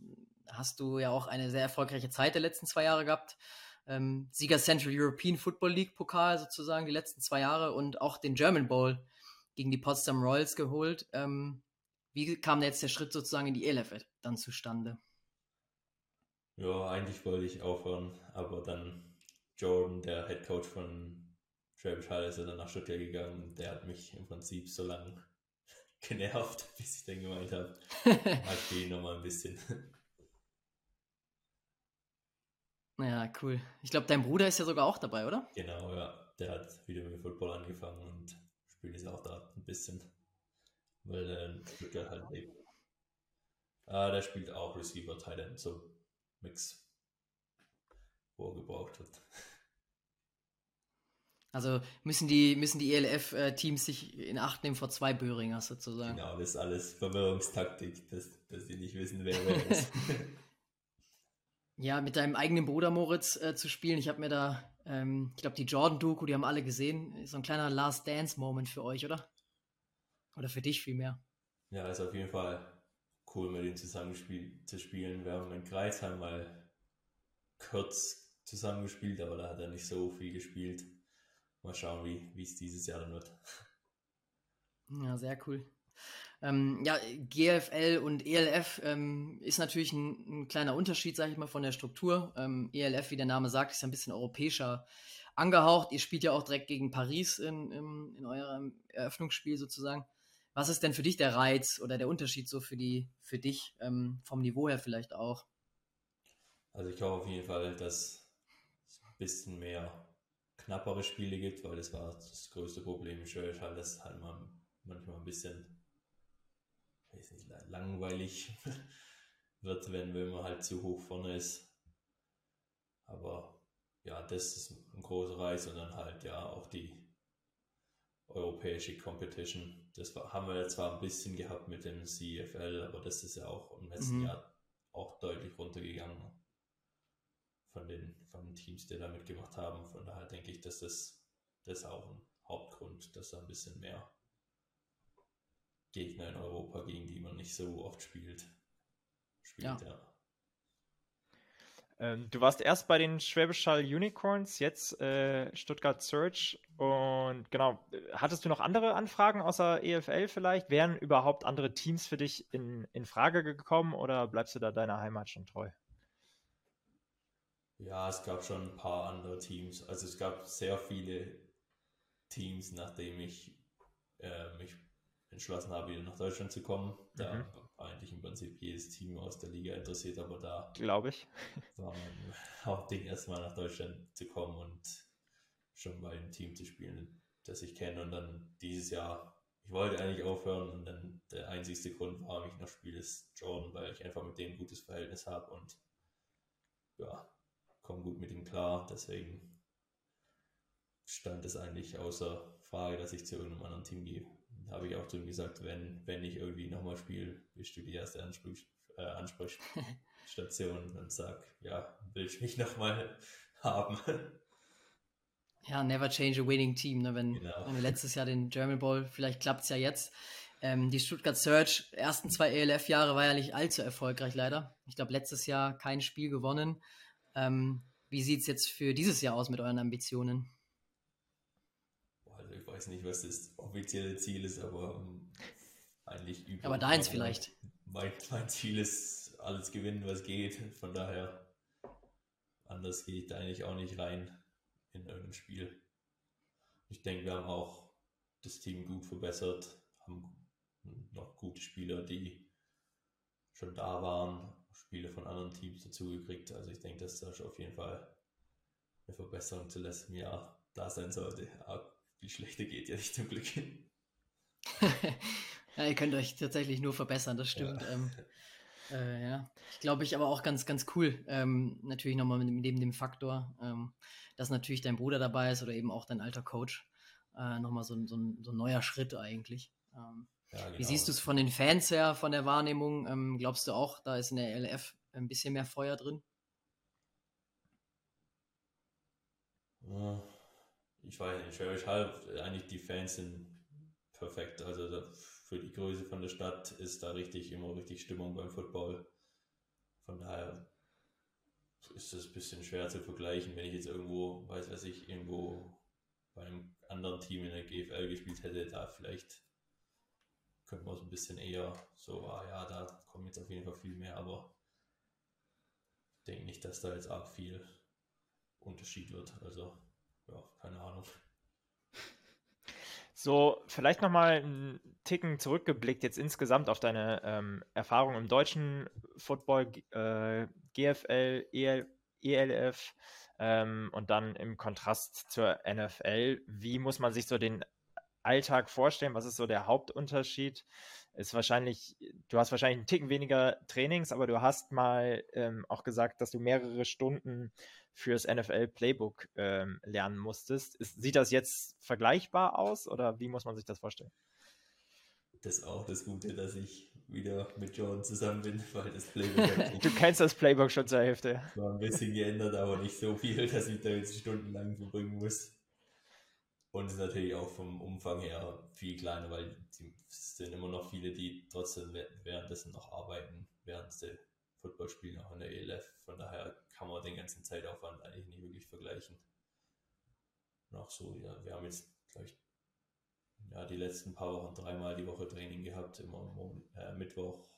hast du ja auch eine sehr erfolgreiche Zeit der letzten zwei Jahre gehabt. Ähm, Sieger Central European Football League Pokal sozusagen die letzten zwei Jahre und auch den German Bowl gegen die Potsdam Royals geholt. Ähm, wie kam jetzt der Schritt sozusagen in die ELF dann zustande? Ja, eigentlich wollte ich aufhören, aber dann Jordan, der Head Coach von Schwäbisch Hall ist dann nach Stuttgart gegangen und der hat mich im Prinzip so lange [laughs] genervt, [laughs] bis ich dann gemeint habe, [laughs] mag ich ihn nochmal ein bisschen. Ja, cool. Ich glaube, dein Bruder ist ja sogar auch dabei, oder? Genau, ja. Der hat wieder mit Football angefangen und spielt jetzt auch da ein bisschen, weil in Stuttgart halt lebt. Ah, der spielt auch Receiver, Thailand, so Mix, wo er gebraucht wird. Also müssen die, müssen die ELF-Teams sich in Acht nehmen vor zwei Böhringers sozusagen. Genau, das ist alles Verwirrungstaktik, dass, dass die nicht wissen, wer wer ist. [laughs] ja, mit deinem eigenen Bruder Moritz äh, zu spielen. Ich habe mir da, ähm, ich glaube, die Jordan-Doku, die haben alle gesehen. So ein kleiner Last Dance-Moment für euch, oder? Oder für dich vielmehr. Ja, ist auf jeden Fall cool, mit ihm zusammen zu spielen. Wir haben in Kreisheim mal kurz zusammengespielt, aber da hat er nicht so viel gespielt. Mal schauen, wie es dieses Jahr dann wird. Ja, sehr cool. Ähm, ja, GFL und ELF ähm, ist natürlich ein, ein, kleiner Unterschied, sage ich mal, von der Struktur. Ähm, ELF, wie der Name sagt, ist ein bisschen europäischer angehaucht. Ihr spielt ja auch direkt gegen Paris in, in, in eurem Eröffnungsspiel sozusagen. Was ist denn für dich der Reiz oder der Unterschied so für die, für dich, ähm, vom Niveau her vielleicht auch? Also ich glaube auf jeden Fall, dass es ein bisschen mehr knappere Spiele gibt, weil das war das größte Problem in Schwäbisch halt, dass halt mal manchmal ein bisschen weiß nicht, langweilig [laughs] wird, wenn, wenn man halt zu hoch vorne ist. Aber ja, das ist ein großer Reiz und dann halt ja auch die europäische Competition. Das haben wir ja zwar ein bisschen gehabt mit dem CFL, aber das ist ja auch im letzten mhm. Jahr auch deutlich runtergegangen von den, von den Teams, die da mitgemacht haben. Von daher denke ich, dass das, das auch ein Hauptgrund, dass da ein bisschen mehr Gegner in Europa, gegen die man nicht so oft spielt, spielt, ja. ja. Ähm, du warst erst bei den Schwäbisch Hall Unicorns, jetzt äh, Stuttgart Search. Und genau, hattest du noch andere Anfragen außer EFL vielleicht? Wären überhaupt andere Teams für dich in, in Frage gekommen oder bleibst du da deiner Heimat schon treu? Ja, es gab schon ein paar andere Teams. Also es gab sehr viele Teams, nachdem ich äh, mich entschlossen habe, wieder nach Deutschland zu kommen. Da mhm. war eigentlich im Prinzip jedes Team aus der Liga interessiert, aber da glaube ich [laughs] war mein Hauptding erstmal nach Deutschland zu kommen und schon bei einem Team zu spielen, das ich kenne und dann dieses Jahr, ich wollte eigentlich aufhören und dann der einzigste Grund, warum ich noch spiele, ist Jordan, weil ich einfach mit dem ein gutes Verhältnis habe und ja, komme gut mit ihm klar, deswegen stand es eigentlich außer Frage, dass ich zu irgendeinem anderen Team gehe habe ich auch zu ihm gesagt, wenn, wenn ich irgendwie nochmal spiele, bist du die erste Ansprech, äh, Ansprechstation [laughs] und sag, ja, will ich mich nochmal [laughs] haben. Ja, never change a winning team, ne? wenn, genau. wenn letztes Jahr den German Bowl, vielleicht klappt es ja jetzt. Ähm, die Stuttgart Search, ersten zwei ELF-Jahre war ja nicht allzu erfolgreich leider. Ich glaube, letztes Jahr kein Spiel gewonnen. Ähm, wie sieht es jetzt für dieses Jahr aus mit euren Ambitionen? Weiß nicht, was das offizielle Ziel ist, aber um, eigentlich über. Aber deins vielleicht. Mein, mein Ziel ist alles gewinnen, was geht. Von daher, anders gehe ich da eigentlich auch nicht rein in irgendein Spiel. Ich denke, wir haben auch das Team gut verbessert, haben noch gute Spieler, die schon da waren, Spiele von anderen Teams dazugekriegt. Also ich denke, dass da auf jeden Fall eine Verbesserung zu letztem Jahr da sein sollte viel schlechter geht ja nicht zum Glück. [laughs] ja, ihr könnt euch tatsächlich nur verbessern, das stimmt. Ja. Ähm, äh, ja. Ich glaube, ich aber auch ganz, ganz cool. Ähm, natürlich nochmal neben dem Faktor, ähm, dass natürlich dein Bruder dabei ist oder eben auch dein alter Coach. Äh, nochmal so, so, so ein neuer Schritt eigentlich. Ähm, ja, genau. Wie siehst du es von den Fans her, von der Wahrnehmung? Ähm, glaubst du auch, da ist in der LF ein bisschen mehr Feuer drin? Ja ich weiß nicht, Schwäbisch Hall, eigentlich die Fans sind perfekt. Also für die Größe von der Stadt ist da richtig immer richtig Stimmung beim Football. Von daher ist das ein bisschen schwer zu vergleichen, wenn ich jetzt irgendwo, weiß was ich, irgendwo bei einem anderen Team in der GFL gespielt hätte, da vielleicht könnte man so ein bisschen eher so, ah ja, da kommt jetzt auf jeden Fall viel mehr, aber ich denke nicht, dass da jetzt arg viel Unterschied wird. Also ja, keine Ahnung. So, vielleicht nochmal einen Ticken zurückgeblickt, jetzt insgesamt auf deine ähm, Erfahrung im deutschen Football, äh, GFL, EL, ELF ähm, und dann im Kontrast zur NFL. Wie muss man sich so den Alltag vorstellen? Was ist so der Hauptunterschied? Ist wahrscheinlich, du hast wahrscheinlich einen Ticken weniger Trainings, aber du hast mal ähm, auch gesagt, dass du mehrere Stunden fürs NFL-Playbook ähm, lernen musstest. Ist, sieht das jetzt vergleichbar aus oder wie muss man sich das vorstellen? Das ist auch das Gute, dass ich wieder mit John zusammen bin, [laughs] weil das [laughs] Playbook. du kennst das Playbook schon zur Hälfte. War ein bisschen geändert, aber nicht so viel, dass ich da jetzt stundenlang verbringen muss. Und ist natürlich auch vom Umfang her viel kleiner, weil es sind immer noch viele, die trotzdem währenddessen noch arbeiten, während sie Football spielen, auch in der ELF. Von daher kann man den ganzen Zeitaufwand eigentlich nicht wirklich vergleichen. Und auch so, ja, wir haben jetzt, glaube ich, ja, die letzten paar Wochen dreimal die Woche Training gehabt, immer äh, Mittwoch,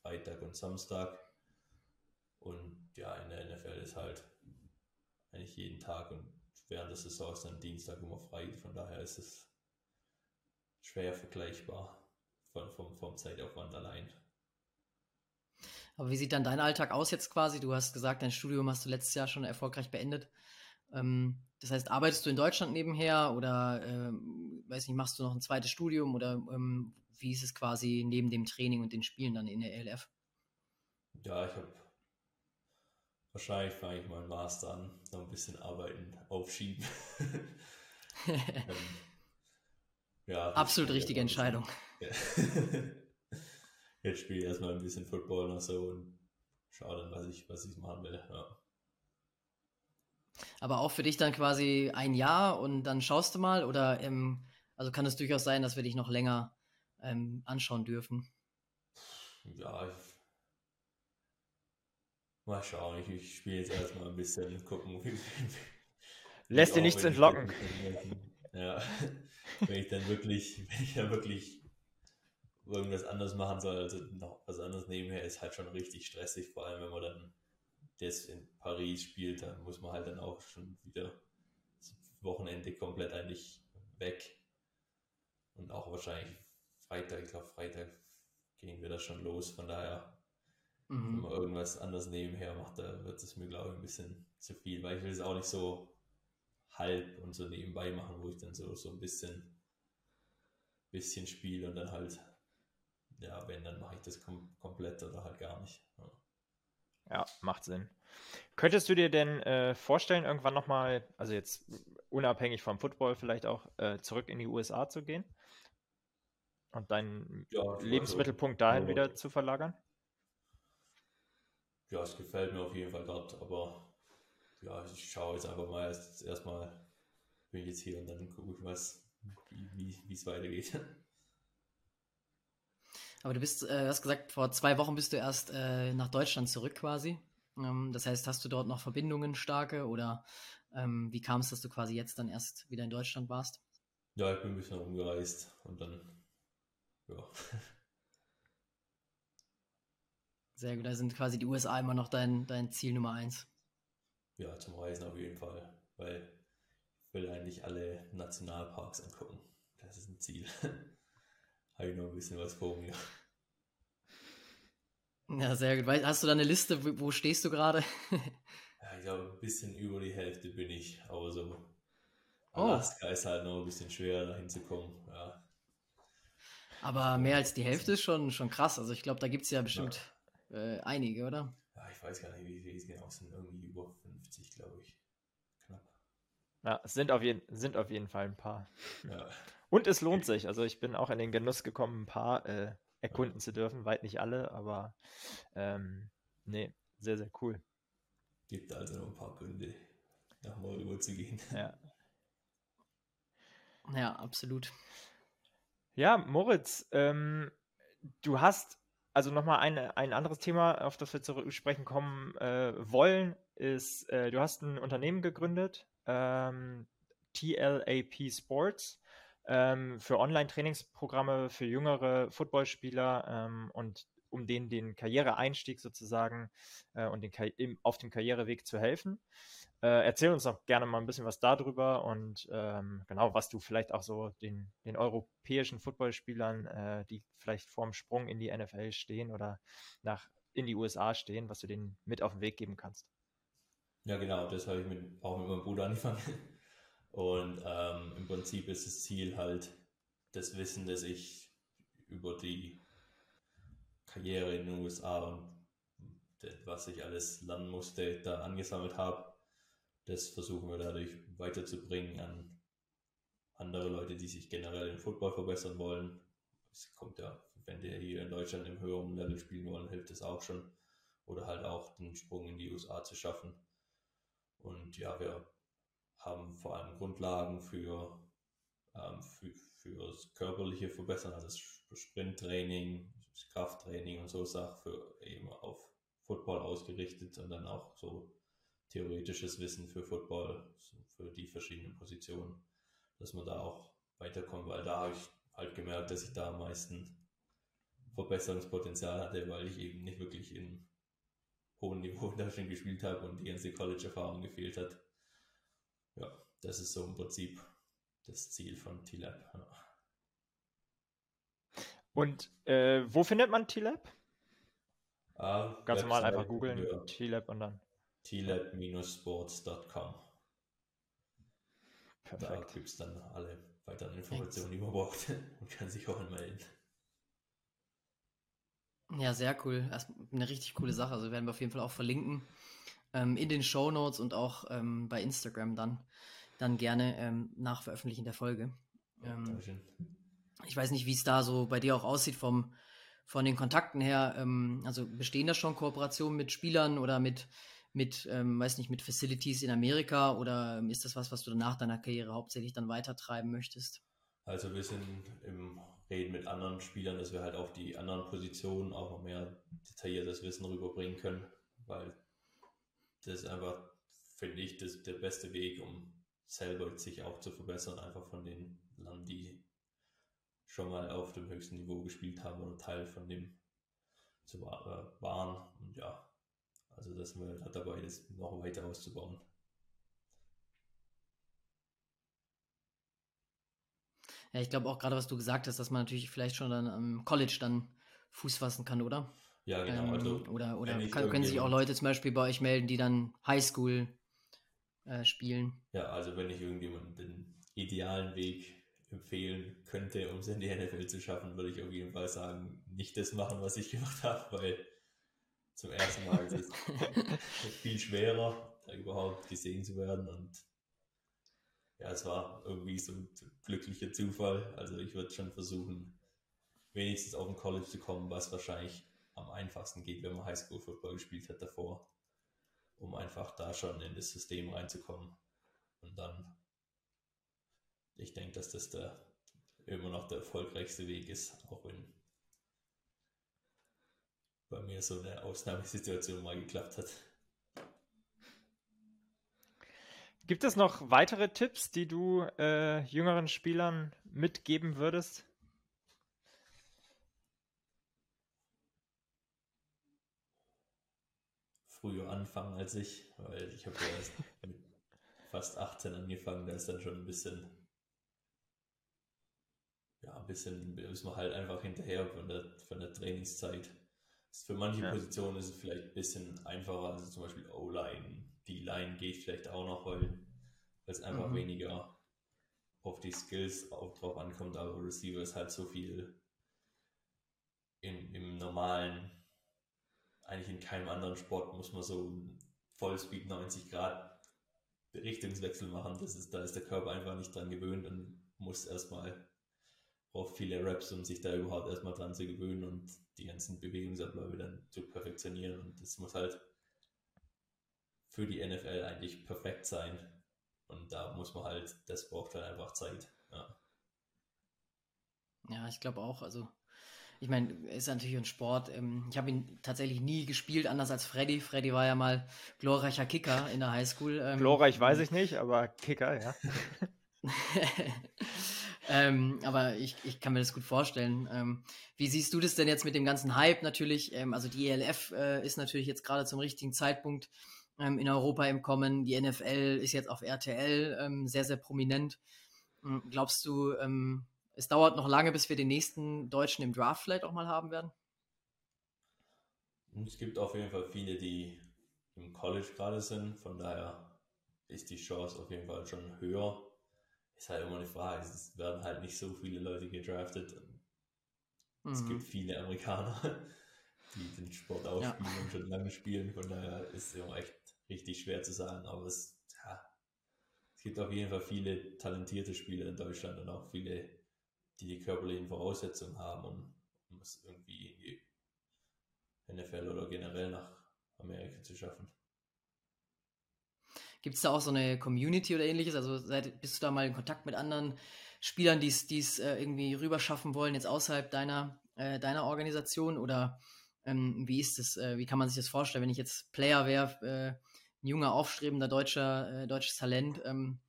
Freitag und Samstag. Und ja, in der NFL ist halt eigentlich jeden Tag und während der Saison ist dann Dienstag immer frei. Von daher ist es schwer vergleichbar von, vom, vom Zeitaufwand allein. Aber wie sieht dann dein Alltag aus jetzt quasi? Du hast gesagt, dein Studium hast du letztes Jahr schon erfolgreich beendet. Ähm, das heißt, arbeitest du in Deutschland nebenher oder, ähm, weiß nicht, machst du noch ein zweites Studium oder ähm, wie ist es quasi neben dem Training und den Spielen dann in der ELF? Ja, ich habe wahrscheinlich fange ich meinen Master an, noch ein bisschen arbeiten, aufschieben. [laughs] ähm, ja, Absolut richtige Entscheidung. Ja. [laughs] Jetzt spiele ich erstmal ein bisschen Football noch so und schaue dann, was ich, was ich machen will. Ja. Aber auch für dich dann quasi ein Jahr und dann schaust du mal oder ähm, also kann es durchaus sein, dass wir dich noch länger ähm, anschauen dürfen. Ja, ich, mal schauen. Ich, ich spiele jetzt erstmal ein bisschen gucken. Lässt dir nichts entlocken. [laughs] ja, wenn ich dann wirklich, [laughs] wenn ich dann wirklich irgendwas anderes machen soll, also noch was anderes nebenher, ist halt schon richtig stressig, vor allem wenn man dann das in Paris spielt, dann muss man halt dann auch schon wieder das Wochenende komplett eigentlich weg. Und auch wahrscheinlich Freitag, ich glaube Freitag gehen wir da schon los. Von daher, mhm. wenn man irgendwas anderes nebenher macht, da wird es mir, glaube ich, ein bisschen zu viel, weil ich will es auch nicht so halb und so nebenbei machen, wo ich dann so, so ein bisschen, bisschen spiele und dann halt, ja, wenn, dann mache ich das kom komplett oder halt gar nicht. Ja. Ja, macht Sinn. Könntest du dir denn äh, vorstellen, irgendwann nochmal, also jetzt unabhängig vom Football vielleicht auch, äh, zurück in die USA zu gehen? Und deinen ja, Lebensmittelpunkt also, dahin wieder zu verlagern? Ja, es gefällt mir auf jeden Fall dort, aber ja, ich schaue jetzt einfach mal erst erstmal bin ich jetzt hier und dann gucke ich, was, wie es weitergeht. Aber du bist, äh, hast gesagt, vor zwei Wochen bist du erst äh, nach Deutschland zurück quasi. Ähm, das heißt, hast du dort noch Verbindungen starke oder ähm, wie kam es, dass du quasi jetzt dann erst wieder in Deutschland warst? Ja, ich bin ein bisschen rumgereist und dann, ja. Sehr gut, da sind quasi die USA immer noch dein, dein Ziel Nummer eins. Ja, zum Reisen auf jeden Fall, weil ich will eigentlich alle Nationalparks angucken. Das ist ein Ziel. [laughs] habe ich noch ein bisschen was vor mir. Ja, sehr gut. Hast du da eine Liste, wo stehst du gerade? [laughs] ja, ich glaube, ein bisschen über die Hälfte bin ich, aber so. Oh. Alaska oh. ist halt noch ein bisschen schwer, da hinzukommen. Ja. Aber mehr als die Hälfte ist schon, schon krass. Also ich glaube, da gibt es ja bestimmt ja. Äh, einige, oder? Ja, ich weiß gar nicht, wie viele es genau sind. Irgendwie über 50, glaube ich. Knapp. Ja, es sind auf, jeden, sind auf jeden Fall ein paar. Ja. Und es lohnt sich. Also ich bin auch in den Genuss gekommen, ein paar äh, erkunden zu dürfen. Weit nicht alle, aber ähm, nee, sehr, sehr cool. Gibt also noch ein paar Gründe, nach Morgen zu gehen. Ja. [laughs] Ja, absolut. Ja, Moritz, ähm, du hast also nochmal ein, ein anderes Thema, auf das wir zu sprechen kommen äh, wollen, ist, äh, du hast ein Unternehmen gegründet, ähm, TLAP Sports ähm, für Online-Trainingsprogramme für jüngere Footballspieler ähm, und um denen den Karriereeinstieg sozusagen äh, und den im, auf dem Karriereweg zu helfen. Äh, erzähl uns doch gerne mal ein bisschen was darüber und ähm, genau, was du vielleicht auch so den, den europäischen Footballspielern, äh, die vielleicht vorm Sprung in die NFL stehen oder nach in die USA stehen, was du denen mit auf den Weg geben kannst. Ja, genau, das habe ich mit, auch mit meinem Bruder angefangen. Und ähm, im Prinzip ist das Ziel halt das Wissen, das ich über die Karriere in den USA und was ich alles lernen musste, da angesammelt habe, das versuchen wir dadurch weiterzubringen an andere Leute, die sich generell im Football verbessern wollen. Es kommt ja, wenn die hier in Deutschland im höheren Level spielen wollen, hilft es auch schon. Oder halt auch den Sprung in die USA zu schaffen. Und ja, wir haben vor allem Grundlagen für, ähm, für, für das körperliche Verbessern, also das Sprinttraining, das Krafttraining und so Sachen für eben auf Football ausgerichtet und dann auch so theoretisches Wissen für Football, für die verschiedenen Positionen, dass man da auch weiterkommt, weil da habe ich halt gemerkt, dass ich da am meisten Verbesserungspotenzial hatte, weil ich eben nicht wirklich in hohem Niveau [laughs] in Deutschland gespielt habe und die ganze College-Erfahrung gefehlt hat. Ja, das ist so im Prinzip das Ziel von T-Lab. Ja. Und äh, wo findet man T-Lab? Ah, Ganz normal einfach googeln, T-Lab und dann tlab-sports.com. Perfekt. Da gibt es dann alle weiteren Informationen, die man braucht [laughs] und kann sich auch anmelden. Ja, sehr cool. Eine richtig coole Sache. Also werden wir auf jeden Fall auch verlinken ähm, in den Show Notes und auch ähm, bei Instagram dann, dann gerne ähm, nach Veröffentlichen der Folge. Ähm, ich weiß nicht, wie es da so bei dir auch aussieht vom, von den Kontakten her. Ähm, also bestehen da schon Kooperationen mit Spielern oder mit mit, ähm, weiß nicht, mit Facilities in Amerika oder ähm, ist das was, was du nach deiner Karriere hauptsächlich dann weitertreiben möchtest? Also wir sind im Reden mit anderen Spielern, dass wir halt auf die anderen Positionen auch noch mehr detailliertes Wissen rüberbringen können, weil das ist einfach, finde ich, das, der beste Weg, um selber sich auch zu verbessern, einfach von den Ländern, die schon mal auf dem höchsten Niveau gespielt haben oder Teil von dem zu, äh, waren. Und ja, also das sind wir halt dabei, das noch weiter auszubauen. Ja, ich glaube auch gerade, was du gesagt hast, dass man natürlich vielleicht schon dann am College dann Fuß fassen kann, oder? Ja, genau. Ähm, also, oder oder kann, können sich auch Leute zum Beispiel bei euch melden, die dann Highschool äh, spielen? Ja, also wenn ich irgendjemanden den idealen Weg empfehlen könnte, um es in die NFL zu schaffen, würde ich auf jeden Fall sagen, nicht das machen, was ich gemacht habe, weil zum ersten Mal. Es ist [laughs] viel schwerer, da überhaupt gesehen zu werden. Und ja, es war irgendwie so ein glücklicher Zufall. Also ich würde schon versuchen, wenigstens auf ein College zu kommen, was wahrscheinlich am einfachsten geht, wenn man Highschool-Football gespielt hat davor, um einfach da schon in das System reinzukommen. Und dann, ich denke, dass das der immer noch der erfolgreichste Weg ist, auch wenn bei mir so eine Ausnahmesituation mal geklappt hat. Gibt es noch weitere Tipps, die du äh, jüngeren Spielern mitgeben würdest? Früher anfangen als ich, weil ich habe ja erst [laughs] mit fast 18 angefangen, da ist dann schon ein bisschen, ja, ein bisschen, ist man halt einfach hinterher von der, von der Trainingszeit. Für manche ja. Positionen ist es vielleicht ein bisschen einfacher, also zum Beispiel O-Line, die Line geht vielleicht auch noch, weil es einfach mhm. weniger auf die Skills auch drauf ankommt, aber Receiver ist halt so viel in, im normalen, eigentlich in keinem anderen Sport muss man so Vollspeed 90 Grad Richtungswechsel machen. Das ist, da ist der Körper einfach nicht dran gewöhnt und muss erstmal braucht viele Raps, um sich da überhaupt erstmal dran zu gewöhnen und die ganzen Bewegungsabläufe dann zu perfektionieren. Und das muss halt für die NFL eigentlich perfekt sein. Und da muss man halt, das braucht halt einfach Zeit. Ja, ja ich glaube auch. Also, ich meine, ist natürlich ein Sport. Ähm, ich habe ihn tatsächlich nie gespielt, anders als Freddy. Freddy war ja mal glorreicher Kicker in der Highschool. Ähm, Glorreich weiß ich nicht, aber Kicker, ja. [laughs] ähm, aber ich, ich kann mir das gut vorstellen. Ähm, wie siehst du das denn jetzt mit dem ganzen Hype natürlich? Ähm, also die ELF äh, ist natürlich jetzt gerade zum richtigen Zeitpunkt ähm, in Europa im Kommen. Die NFL ist jetzt auf RTL ähm, sehr, sehr prominent. Ähm, glaubst du, es dauert noch lange, bis wir den nächsten Deutschen im Draft vielleicht auch mal haben werden? Es gibt auf jeden Fall viele, die im College gerade sind. Von daher ist die Chance auf jeden Fall schon höher. Ist halt immer eine Frage. Es werden halt nicht so viele Leute gedraftet. Mhm. Es gibt viele Amerikaner, [laughs] die den Sport auch ja. spielen und schon lange spielen. Von daher ist es immer echt richtig schwer zu sagen. Aber es, ja, es gibt auf jeden Fall viele talentierte Spieler in Deutschland und auch viele, die die körperlichen Voraussetzungen haben, um, um es irgendwie in die NFL oder generell nach Amerika zu schaffen. Gibt es da auch so eine Community oder ähnliches? Also seid, bist du da mal in Kontakt mit anderen Spielern, die es äh, irgendwie rüberschaffen wollen, jetzt außerhalb deiner, äh, deiner Organisation? Oder ähm, wie ist das, äh, wie kann man sich das vorstellen, wenn ich jetzt Player wäre, äh, ein junger, aufstrebender deutscher, äh, deutsches Talent, ähm,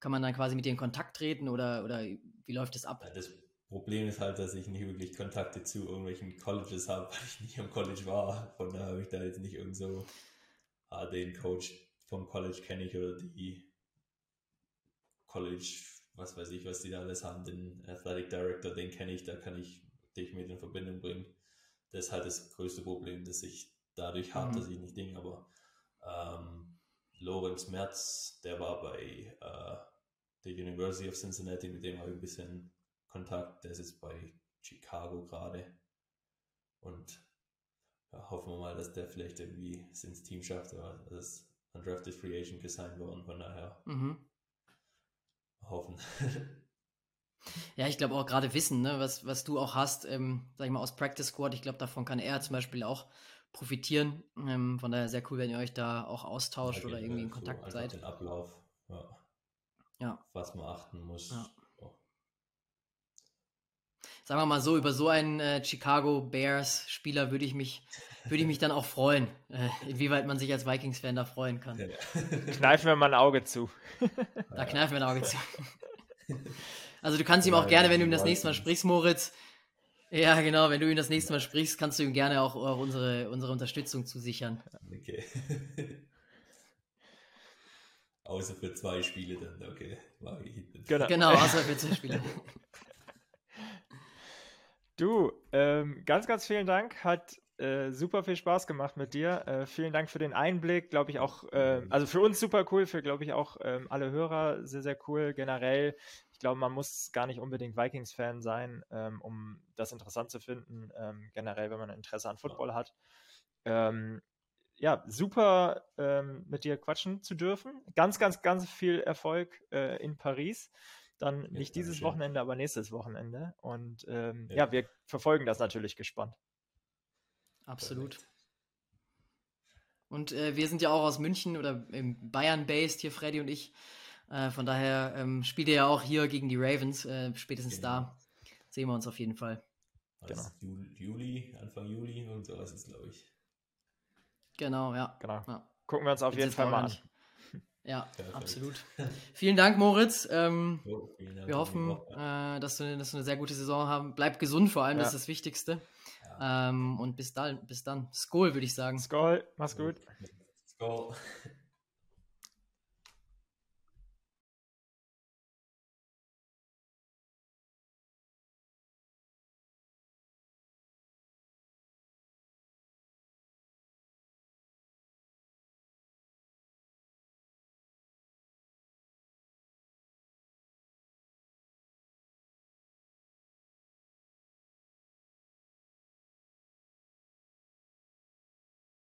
kann man dann quasi mit dir in Kontakt treten oder, oder wie läuft das ab? Das Problem ist halt, dass ich nicht wirklich Kontakte zu irgendwelchen Colleges habe, weil ich nicht am College war. Von daher habe ich da jetzt nicht irgend so ah, den Coach vom College kenne ich oder die College, was weiß ich, was die da alles haben, den Athletic Director, den kenne ich, da kann ich dich mit in Verbindung bringen. Das ist halt das größte Problem, das ich dadurch habe, mhm. dass ich nicht Ding, aber ähm, Lorenz Merz, der war bei äh, der University of Cincinnati, mit dem habe ich ein bisschen Kontakt, der ist jetzt bei Chicago gerade und ja, hoffen wir mal, dass der vielleicht irgendwie es ins Team schafft, aber das undrafted Free Agent gesigned worden, von daher mhm. hoffen. Ja, ich glaube auch gerade Wissen, ne, was, was du auch hast, ähm, sag ich mal, aus Practice Squad, ich glaube, davon kann er zum Beispiel auch profitieren. Ähm, von daher sehr cool, wenn ihr euch da auch austauscht ja, oder irgendwie in Kontakt so seid. Den Ablauf, ja. ja. Was man achten muss. Ja. Sagen wir mal so, über so einen äh, Chicago Bears Spieler würde ich mich [laughs] würde ich mich dann auch freuen, äh, inwieweit man sich als Vikings-Fan da freuen kann. [laughs] Kneifen wir mal ein Auge zu. [laughs] Da kneifen wir ein Auge zu. [laughs] Also du kannst ihm auch gerne, wenn du ihm das nächste Mal sprichst, Moritz, ja genau, wenn du ihm das nächste Mal sprichst, kannst du ihm gerne auch, auch unsere, unsere Unterstützung zusichern. Okay. außer für zwei Spiele dann, okay. Genau. genau, außer für zwei Spiele. Du, ähm, ganz, ganz vielen Dank. Hat äh, super viel Spaß gemacht mit dir. Äh, vielen Dank für den Einblick, glaube ich auch, äh, also für uns super cool, für glaube ich auch ähm, alle Hörer sehr, sehr cool. Generell, ich glaube, man muss gar nicht unbedingt Vikings-Fan sein, ähm, um das interessant zu finden. Ähm, generell, wenn man Interesse an Football hat. Ähm, ja, super ähm, mit dir quatschen zu dürfen. Ganz, ganz, ganz viel Erfolg äh, in Paris. Dann nicht dieses Wochenende, aber nächstes Wochenende. Und ähm, ja. ja. wir verfolgen das natürlich gespannt. Absolut. Perfekt. Und äh, wir sind ja auch aus München oder im Bayern based hier, Freddy und ich. Äh, von daher ähm, spielt ihr ja auch hier gegen die Ravens. Äh, spätestens genau. da sehen wir uns auf jeden Fall. Genau. Juli, Anfang Juli und sowas ist, glaube ich. Genau, ja. Genau. Ja. Gucken wir uns auf Jetzt jeden Fall mal an. [laughs] Ja, Perfekt. absolut. vielen Dank, Moritz. Ähm, jo, Dank wir hoffen, äh, dass, wir, dass wir eine sehr gute Saison haben. Bleib gesund vor allem, ja. das ist das Wichtigste. Ähm, und bis dann, bis dann. Skol, würde ich sagen. Skol, mach's gut. Skol.